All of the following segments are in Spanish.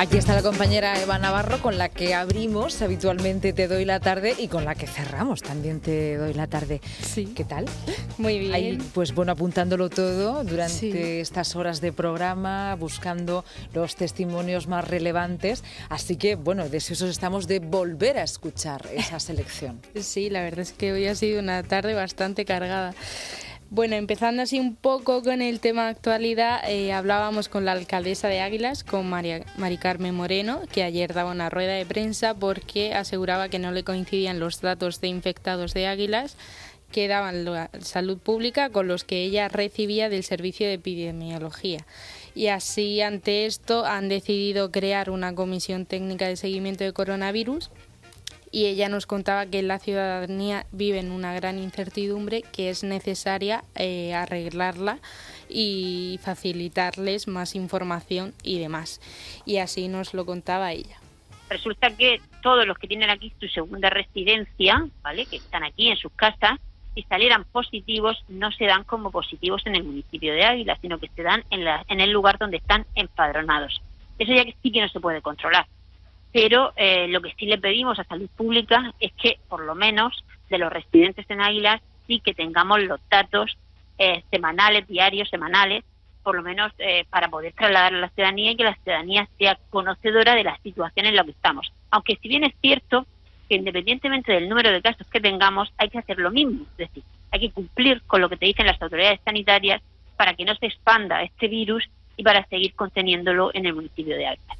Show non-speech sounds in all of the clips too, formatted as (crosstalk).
Aquí está la compañera Eva Navarro con la que abrimos habitualmente Te doy la tarde y con la que cerramos también Te doy la tarde. Sí. ¿Qué tal? Muy bien. Ahí, pues bueno, apuntándolo todo durante Sí. estas horas de programa, buscando los testimonios más relevantes. Así que, bueno, deseosos estamos de volver a escuchar esa selección. (laughs) Sí, la verdad es que hoy ha sido una tarde bastante cargada. Bueno, empezando así un poco con el tema de actualidad, eh, hablábamos con la alcaldesa de Águilas, con María, Mari Carmen Moreno, que ayer daba una rueda de prensa porque aseguraba que no le coincidían los datos de infectados de Águilas que daban la salud pública con los que ella recibía del servicio de epidemiología. Y así ante esto han decidido crear una comisión técnica de seguimiento de coronavirus y ella nos contaba que la ciudadanía vive en una gran incertidumbre que es necesaria eh, arreglarla y facilitarles más información y demás. Y así nos lo contaba ella. resulta que todos los que tienen aquí su segunda residencia, ¿vale? Que están aquí en sus casas, si salieran positivos, no se dan como positivos en el municipio de Águila, sino que se dan en, la- en el lugar donde están empadronados. Eso ya que sí que no se puede controlar. Pero eh, lo que sí le pedimos a Salud Pública es que, por lo menos, de los residentes en Águila, sí que tengamos los datos eh, semanales, diarios, semanales, por lo menos eh, para poder trasladar a la ciudadanía y que la ciudadanía sea conocedora de la situación en la que estamos. Aunque si bien es cierto que independientemente del número de casos que tengamos, hay que hacer lo mismo, es decir, hay que cumplir con lo que te dicen las autoridades sanitarias para que no se expanda este virus y para seguir conteniéndolo en el municipio de Ávila.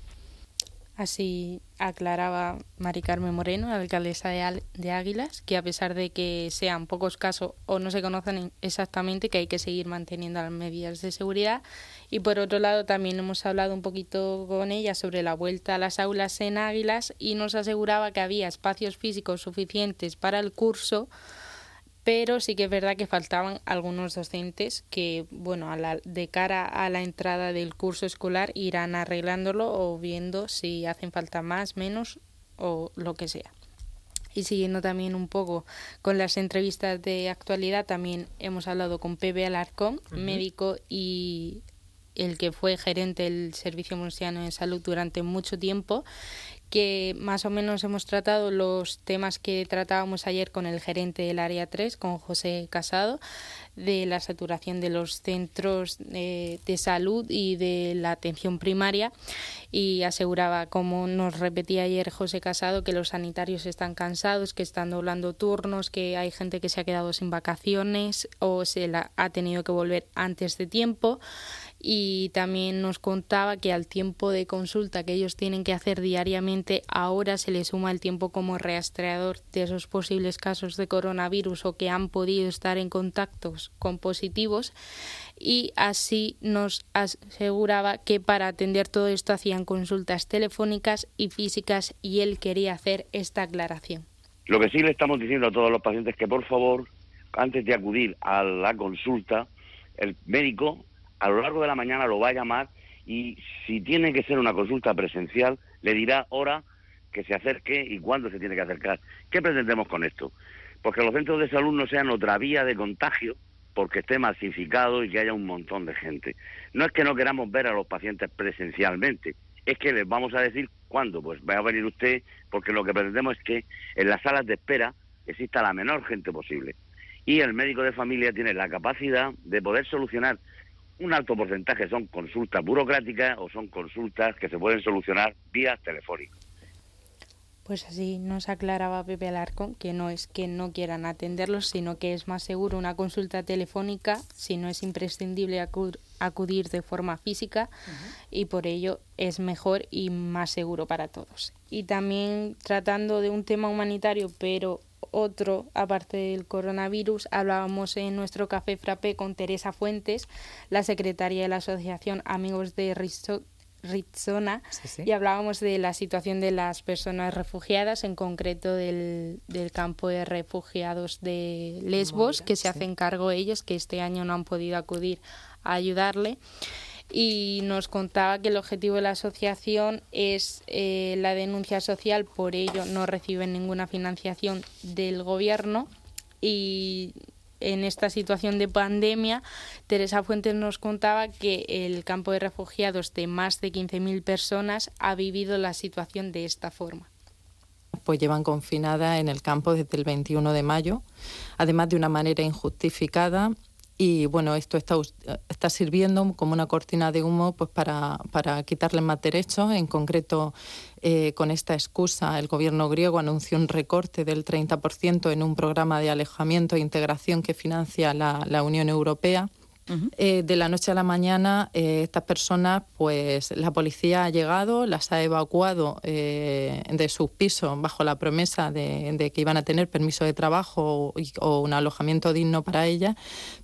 Así aclaraba Mari Carmen Moreno, alcaldesa de, de Águilas, que a pesar de que sean pocos casos o no se conocen exactamente, que hay que seguir manteniendo las medidas de seguridad. Y por otro lado, también hemos hablado un poquito con ella sobre la vuelta a las aulas en Águilas y nos aseguraba que había espacios físicos suficientes para el curso, pero sí que es verdad que faltaban algunos docentes que, bueno, a la- de cara a la entrada del curso escolar irán arreglándolo o viendo si hacen falta más, menos o lo que sea. Y siguiendo también un poco con las entrevistas de actualidad, también hemos hablado con Pepe Alarcón, médico y el que fue gerente del Servicio Murciano de Salud durante mucho tiempo, que más o menos hemos tratado los temas que tratábamos ayer con el gerente del área 3, con José Casado, de la saturación de los centros eh, de salud y de la atención primaria. Y aseguraba, como nos repetía ayer José Casado, que los sanitarios están cansados, que están doblando turnos, que hay gente que se ha quedado sin vacaciones o se la ha tenido que volver antes de tiempo y también nos contaba que al tiempo de consulta que ellos tienen que hacer diariamente, ahora se le suma el tiempo como rastreador de esos posibles casos de coronavirus o que han podido estar en contactos con positivos y así nos aseguraba que para atender todo esto hacían consultas telefónicas y físicas y él quería hacer esta aclaración. Lo que sí le estamos diciendo a todos los pacientes es que por favor, antes de acudir a la consulta, el médico a lo largo de la mañana lo va a llamar y si tiene que ser una consulta presencial, le dirá hora que se acerque y cuándo se tiene que acercar. ¿Qué pretendemos con esto? Porque los centros de salud no sean otra vía de contagio porque esté masificado y que haya un montón de gente. No es que no queramos ver a los pacientes presencialmente, es que les vamos a decir cuándo, pues va a venir usted, porque lo que pretendemos es que en las salas de espera exista la menor gente posible. Y el médico de familia tiene la capacidad de poder solucionar un alto porcentaje, son consultas burocráticas o son consultas que se pueden solucionar vía telefónica. Pues así nos aclaraba Pepe Alarcón que no es que no quieran atenderlos, sino que es más seguro una consulta telefónica si no es imprescindible acu- acudir de forma física y por ello es mejor y más seguro para todos. Y también tratando de un tema humanitario, pero otro aparte del coronavirus, hablábamos en nuestro café frappé con Teresa Fuentes, la secretaria de la Asociación Amigos de Sí, sí. y hablábamos de la situación de las personas refugiadas, en concreto del, del campo de refugiados de Lesbos, que se sí. hacen cargo ellos, que este año no han podido acudir a ayudarle. Y nos contaba que el objetivo de la asociación es eh, la denuncia social, por ello no reciben ninguna financiación del gobierno y en esta situación de pandemia, Teresa Fuentes nos contaba que el campo de refugiados de más de 15.000 personas ha vivido la situación de esta forma pues llevan confinada en el campo desde el 21 de mayo, además de una manera injustificada. Y bueno, esto está, sirviendo como una cortina de humo pues para, quitarles más derechos. En concreto, eh, con esta excusa, el gobierno griego anunció un recorte del 30% en un programa de alejamiento e integración que financia la Unión Europea eh, de la noche a la mañana, eh, estas personas, pues la policía ha llegado, las ha evacuado eh, de sus pisos bajo la promesa de, que iban a tener permiso de trabajo o, un alojamiento digno para ellas,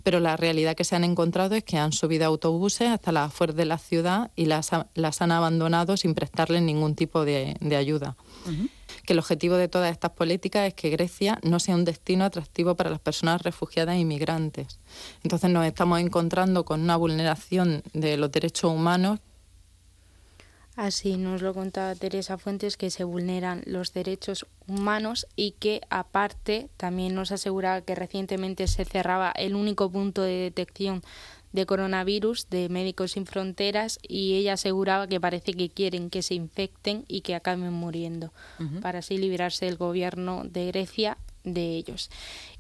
pero la realidad que se han encontrado es que han subido autobuses hasta las afueras de la ciudad y las, las han abandonado sin prestarles ningún tipo de, ayuda que el objetivo de todas estas políticas es que Grecia no sea un destino atractivo para las personas refugiadas e inmigrantes. Entonces nos estamos encontrando con una vulneración de los derechos humanos. Así nos lo contaba Teresa Fuentes, que se vulneran los derechos humanos y que aparte también nos aseguraba que recientemente se cerraba el único punto de detección de coronavirus de Médicos Sin Fronteras y ella aseguraba que parece que quieren que se infecten y que acaben muriendo para así librarse del gobierno de Grecia de ellos.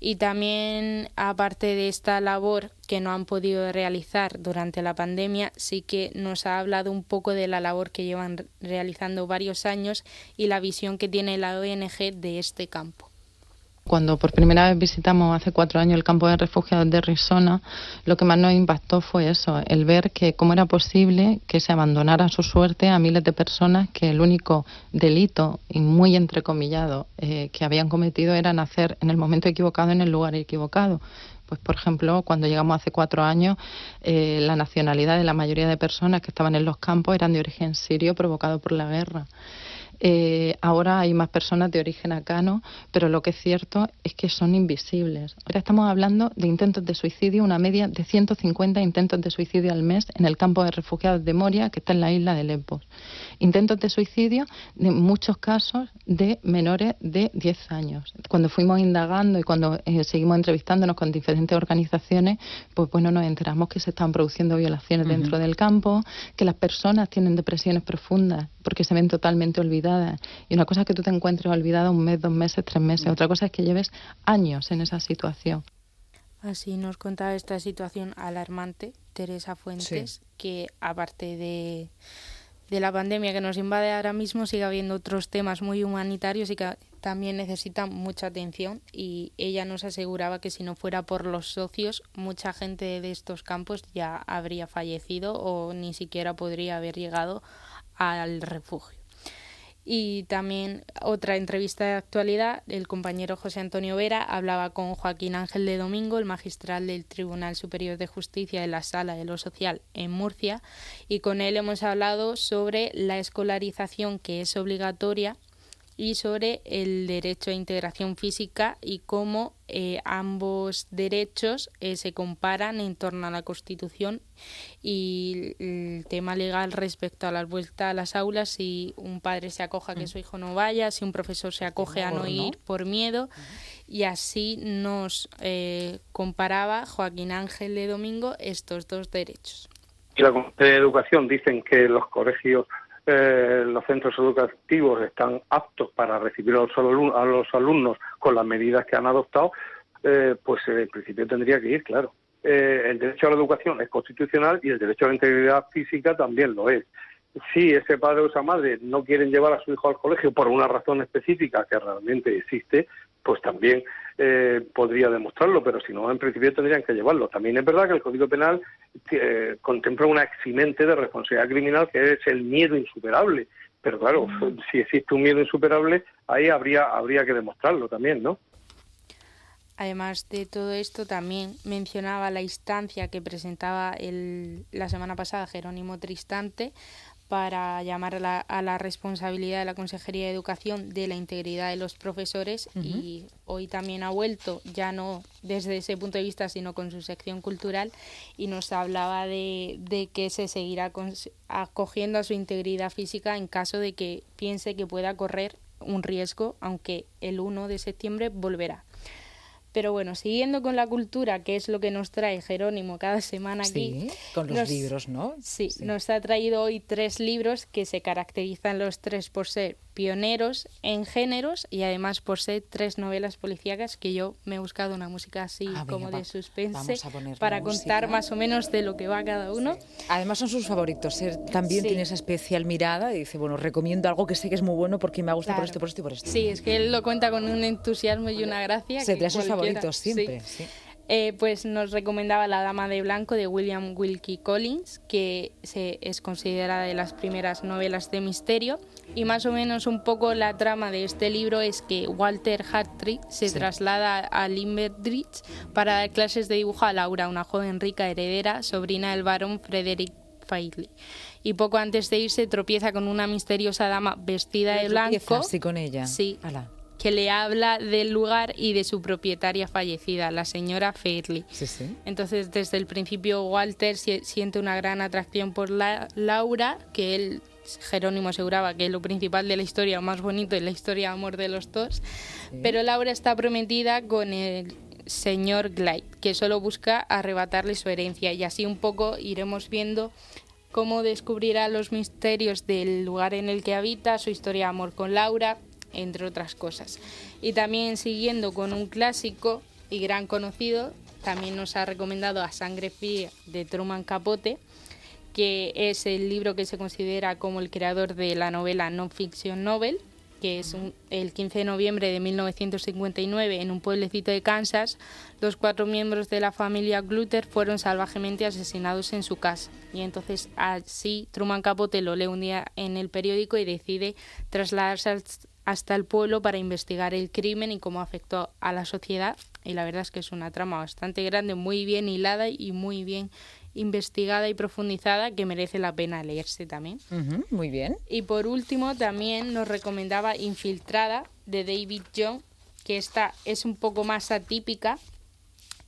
Y también, aparte de esta labor que no han podido realizar durante la pandemia, sí que nos ha hablado un poco de la labor que llevan realizando varios años y la visión que tiene la ONG de este campo. Cuando por primera vez visitamos hace cuatro años el campo de refugiados de Risona, lo que más nos impactó fue eso, el ver que cómo era posible que se abandonara su suerte a miles de personas que el único delito, y muy entrecomillado, eh, que habían cometido era nacer en el momento equivocado, en el lugar equivocado. Pues, por ejemplo, cuando llegamos hace cuatro años, eh, la nacionalidad de la mayoría de personas que estaban en los campos eran de origen sirio provocado por la guerra. Eh, ahora hay más personas de origen acano, pero lo que es cierto es que son invisibles. Ahora estamos hablando de intentos de suicidio, una media de 150 intentos de suicidio al mes en el campo de refugiados de Moria, que está en la isla de Lesbos. Intentos de suicidio, en muchos casos, de menores de 10 años. Cuando fuimos indagando y cuando eh, seguimos entrevistándonos con diferentes organizaciones, pues bueno, nos enteramos que se están produciendo violaciones dentro del campo, que las personas tienen depresiones profundas porque se ven totalmente olvidadas. Y una cosa es que tú te encuentres olvidada un mes, dos meses, tres meses. Otra cosa es que lleves años en esa situación. Así nos contaba esta situación alarmante Teresa Fuentes, que aparte de de la pandemia que nos invade ahora mismo sigue habiendo otros temas muy humanitarios y que también necesitan mucha atención y ella nos aseguraba que si no fuera por los socios mucha gente de estos campos ya habría fallecido o ni siquiera podría haber llegado al refugio. Y también otra entrevista de actualidad, el compañero José Antonio Vera hablaba con Joaquín Ángel de Domingo, el magistral del Tribunal Superior de Justicia de la Sala de lo Social en Murcia, y con él hemos hablado sobre la escolarización que es obligatoria y sobre el derecho a integración física y cómo eh, ambos derechos eh, se comparan en torno a la Constitución y el tema legal respecto a la vuelta a las aulas, si un padre se acoja a que mm. su hijo no vaya, si un profesor se acoge a no ir por miedo. Y así nos eh, comparaba Joaquín Ángel de Domingo estos dos derechos. Y la de Educación dicen que los colegios eh, los centros educativos están aptos para recibir a los, alumnos, con las medidas que han adoptado, eh, pues eh, en principio tendría que ir, claro. el derecho a la educación es constitucional y el derecho a la integridad física también lo es. Si ese padre o esa madre no quieren llevar a su hijo al colegio por una razón específica que realmente existe, pues también eh, podría demostrarlo, pero si no, en principio tendrían que llevarlo. También es verdad que el Código Penal eh, contempla una eximente de responsabilidad criminal que es el miedo insuperable. Pero claro, mm. (laughs) si existe un miedo insuperable, ahí habría, habría que demostrarlo también, ¿no? Además de todo esto, también mencionaba la instancia que presentaba el, la semana pasada Jerónimo Tristante para llamar a la, responsabilidad de la Consejería de Educación de la integridad de los profesores y hoy también ha vuelto, ya no desde ese punto de vista, sino con su sección cultural y nos hablaba de, de que se seguirá acogiendo a su integridad física en caso de que piense que pueda correr un riesgo, aunque el 1 de septiembre volverá. Pero bueno, siguiendo con la cultura, que es lo que nos trae Jerónimo cada semana aquí. Sí, con los libros, ¿no? sí, nos ha traído hoy tres libros que se caracterizan los tres por ser pioneros en géneros y además por ser tres novelas policíacas que yo me he buscado una música así ah, como de suspense para contar más o menos de lo que va cada uno. Además son sus favoritos, él también tiene esa especial mirada y dice, bueno, recomiendo algo que sé que es muy bueno porque me ha gustado por esto, por esto y por esto. Sí, es que él lo cuenta con un entusiasmo y una gracia. Se trae sus favoritos siempre. Sí. Eh, pues nos recomendaba La Dama de Blanco de William Wilkie Collins, que se, es considerada de las primeras novelas de misterio. Y más o menos un poco la trama de este libro es que Walter Hartree se traslada a Limerick para dar clases de dibujo a Laura, una joven rica heredera, sobrina del barón Frederick Fairley. Y poco antes de irse tropieza con una misteriosa dama vestida de blanco. Sí, con ella. Sí que le habla del lugar y de su propietaria fallecida, la señora Fairley. Entonces, desde el principio, Walter siente una gran atracción por la Laura, que él, Jerónimo, aseguraba que es lo principal de la historia, más bonito, es la historia de amor de los dos. Pero Laura está prometida con el señor Glide, que solo busca arrebatarle su herencia. Y así un poco iremos viendo cómo descubrirá los misterios del lugar en el que habita, su historia de amor con Laura, entre otras cosas. Y también siguiendo con un clásico y gran conocido, también nos ha recomendado A Sangre Fría de Truman Capote, que es el libro que se considera como el creador de la novela non-fiction novel, que es el 15 de noviembre de 1959 en un pueblecito de Kansas, los cuatro miembros de la familia Gluter fueron salvajemente asesinados en su casa. Y entonces así Truman Capote lo lee un día en el periódico y decide trasladarse hasta el pueblo para investigar el crimen y cómo afectó a la sociedad. Y la verdad es que es una trama bastante grande, muy bien hilada y muy bien investigada y profundizada que merece la pena leerse también. muy bien. Y por último también nos recomendaba Infiltrada de David Young, que esta es un poco más atípica,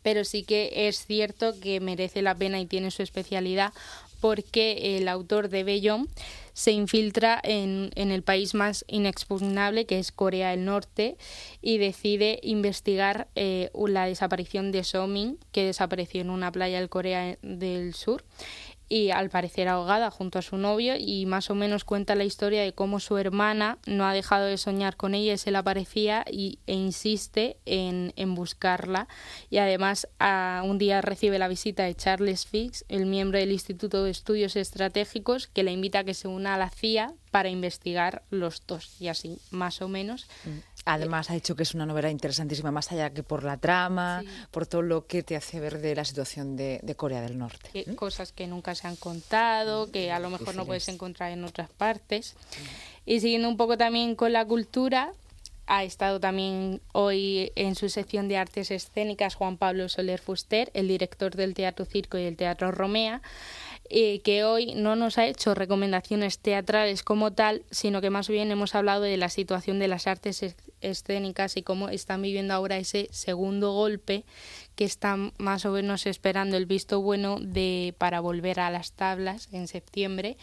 pero sí que es cierto que merece la pena y tiene su especialidad porque el autor de Bellón se infiltra en, en, el país más inexpugnable, que es Corea del Norte, y decide investigar eh, la desaparición de Somin, que desapareció en una playa del Corea del Sur y al parecer ahogada junto a su novio y más o menos cuenta la historia de cómo su hermana no ha dejado de soñar con ella y se le aparecía y, e insiste en, en buscarla y además a, un día recibe la visita de Charles Fix, el miembro del Instituto de Estudios Estratégicos, que le invita a que se una a la CIA para investigar los dos y así más o menos mm. Además, ha dicho que es una novela interesantísima, más allá que por la trama, por todo lo que te hace ver de la situación de, Corea del Norte. Cosas que nunca se han contado, que a lo mejor no puedes encontrar en otras partes. Y siguiendo un poco también con la cultura, ha estado también hoy en su sección de artes escénicas Juan Pablo Soler Fuster, el director del Teatro Circo y el Teatro Romea eh, que hoy no nos ha hecho recomendaciones teatrales como tal, sino que más bien hemos hablado de la situación de las artes escénicas y cómo están viviendo ahora ese segundo golpe que están más o menos esperando el visto bueno de para volver a las tablas en septiembre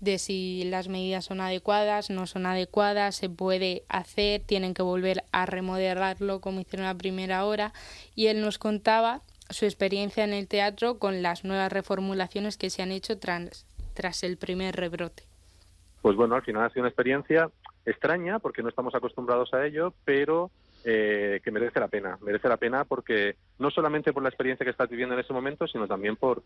de si las medidas son adecuadas, no son adecuadas, se puede hacer, tienen que volver a remodelarlo como hicieron a primera hora. Y él nos contaba su experiencia en el teatro con las nuevas reformulaciones que se han hecho tras, tras el primer rebrote. Pues bueno, al final ha sido una experiencia extraña porque no estamos acostumbrados a ello, pero eh, que merece la pena. Merece la pena porque no solamente por la experiencia que estás viviendo en ese momento, sino también por,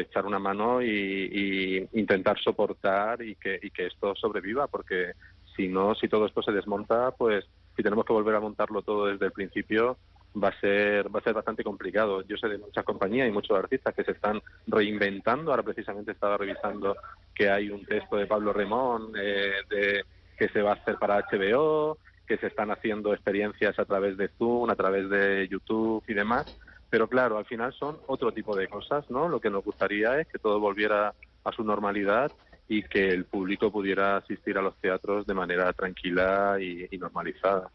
echar una mano y, intentar soportar y que esto sobreviva, porque si no, si todo esto se desmonta, pues si tenemos que volver a montarlo todo desde el principio, va a ser va a ser bastante complicado. Yo sé de muchas compañías y muchos artistas que se están reinventando. Ahora precisamente estaba revisando que hay un texto de Pablo Remón eh, de, que se va a hacer para HBO, que se están haciendo experiencias a través de Zoom, a través de YouTube y demás. Pero claro, al final son otro tipo de cosas, ¿no? Lo que nos gustaría es que todo volviera a su normalidad y que el público pudiera asistir a los teatros de manera tranquila y, y normalizada.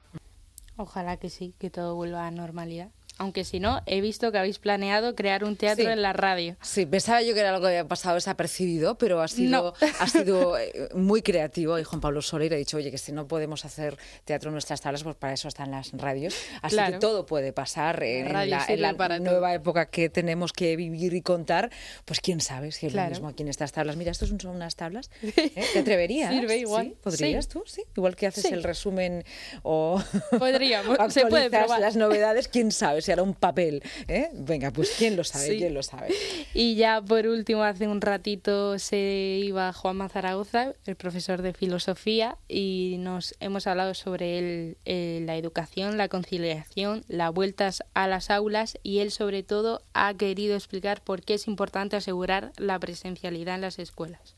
Ojalá que sí, que todo vuelva a normalidad aunque si no, he visto que habéis planeado crear un teatro en la radio. Sí, pensaba yo que era algo que había pasado desapercibido, pero ha sido, ha sido (laughs) eh, muy creativo. Y Juan Pablo Soler ha dicho, oye, que si no podemos hacer teatro en nuestras tablas, pues para eso están las radios. Así que todo puede pasar en la, nueva época que tenemos que vivir y contar. Pues quién sabe si es lo mismo aquí en estas tablas. Mira, estos son unas tablas. (laughs) ¿eh? ¿Te atreverías? Sirve igual. ¿Podrías tú? Sí. Igual que haces el resumen o Podríamos. (laughs) se puede probar. las novedades, quién sabe hará un papel. ¿eh? Venga, pues quién lo sabe, quién lo sabe. Y ya por último, hace un ratito se iba Juan Mazaragoza, el profesor de filosofía, y nos hemos hablado sobre eh, la educación, la conciliación, las vueltas a las aulas, y él sobre todo ha querido explicar por qué es importante asegurar la presencialidad en las escuelas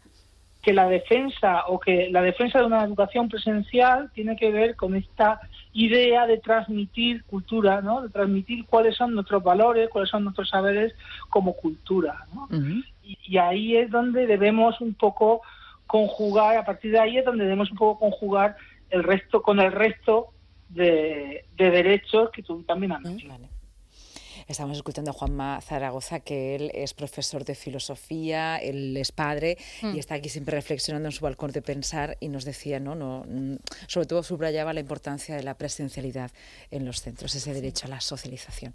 que la defensa o que la defensa de una educación presencial tiene que ver con esta idea de transmitir cultura, ¿no? De transmitir cuáles son nuestros valores, cuáles son nuestros saberes como cultura, ¿no? y, ahí es donde debemos un poco conjugar, a partir de ahí es donde debemos un poco conjugar el resto con el resto de, derechos que tú también has mencionado. Estamos escuchando a Juanma Zaragoza, que él es profesor de filosofía, él es padre y mm. está aquí siempre reflexionando en su balcón de pensar y nos decía, ¿no? no mm, sobre todo subrayaba la importancia de la presencialidad en los centros, ese derecho a la socialización.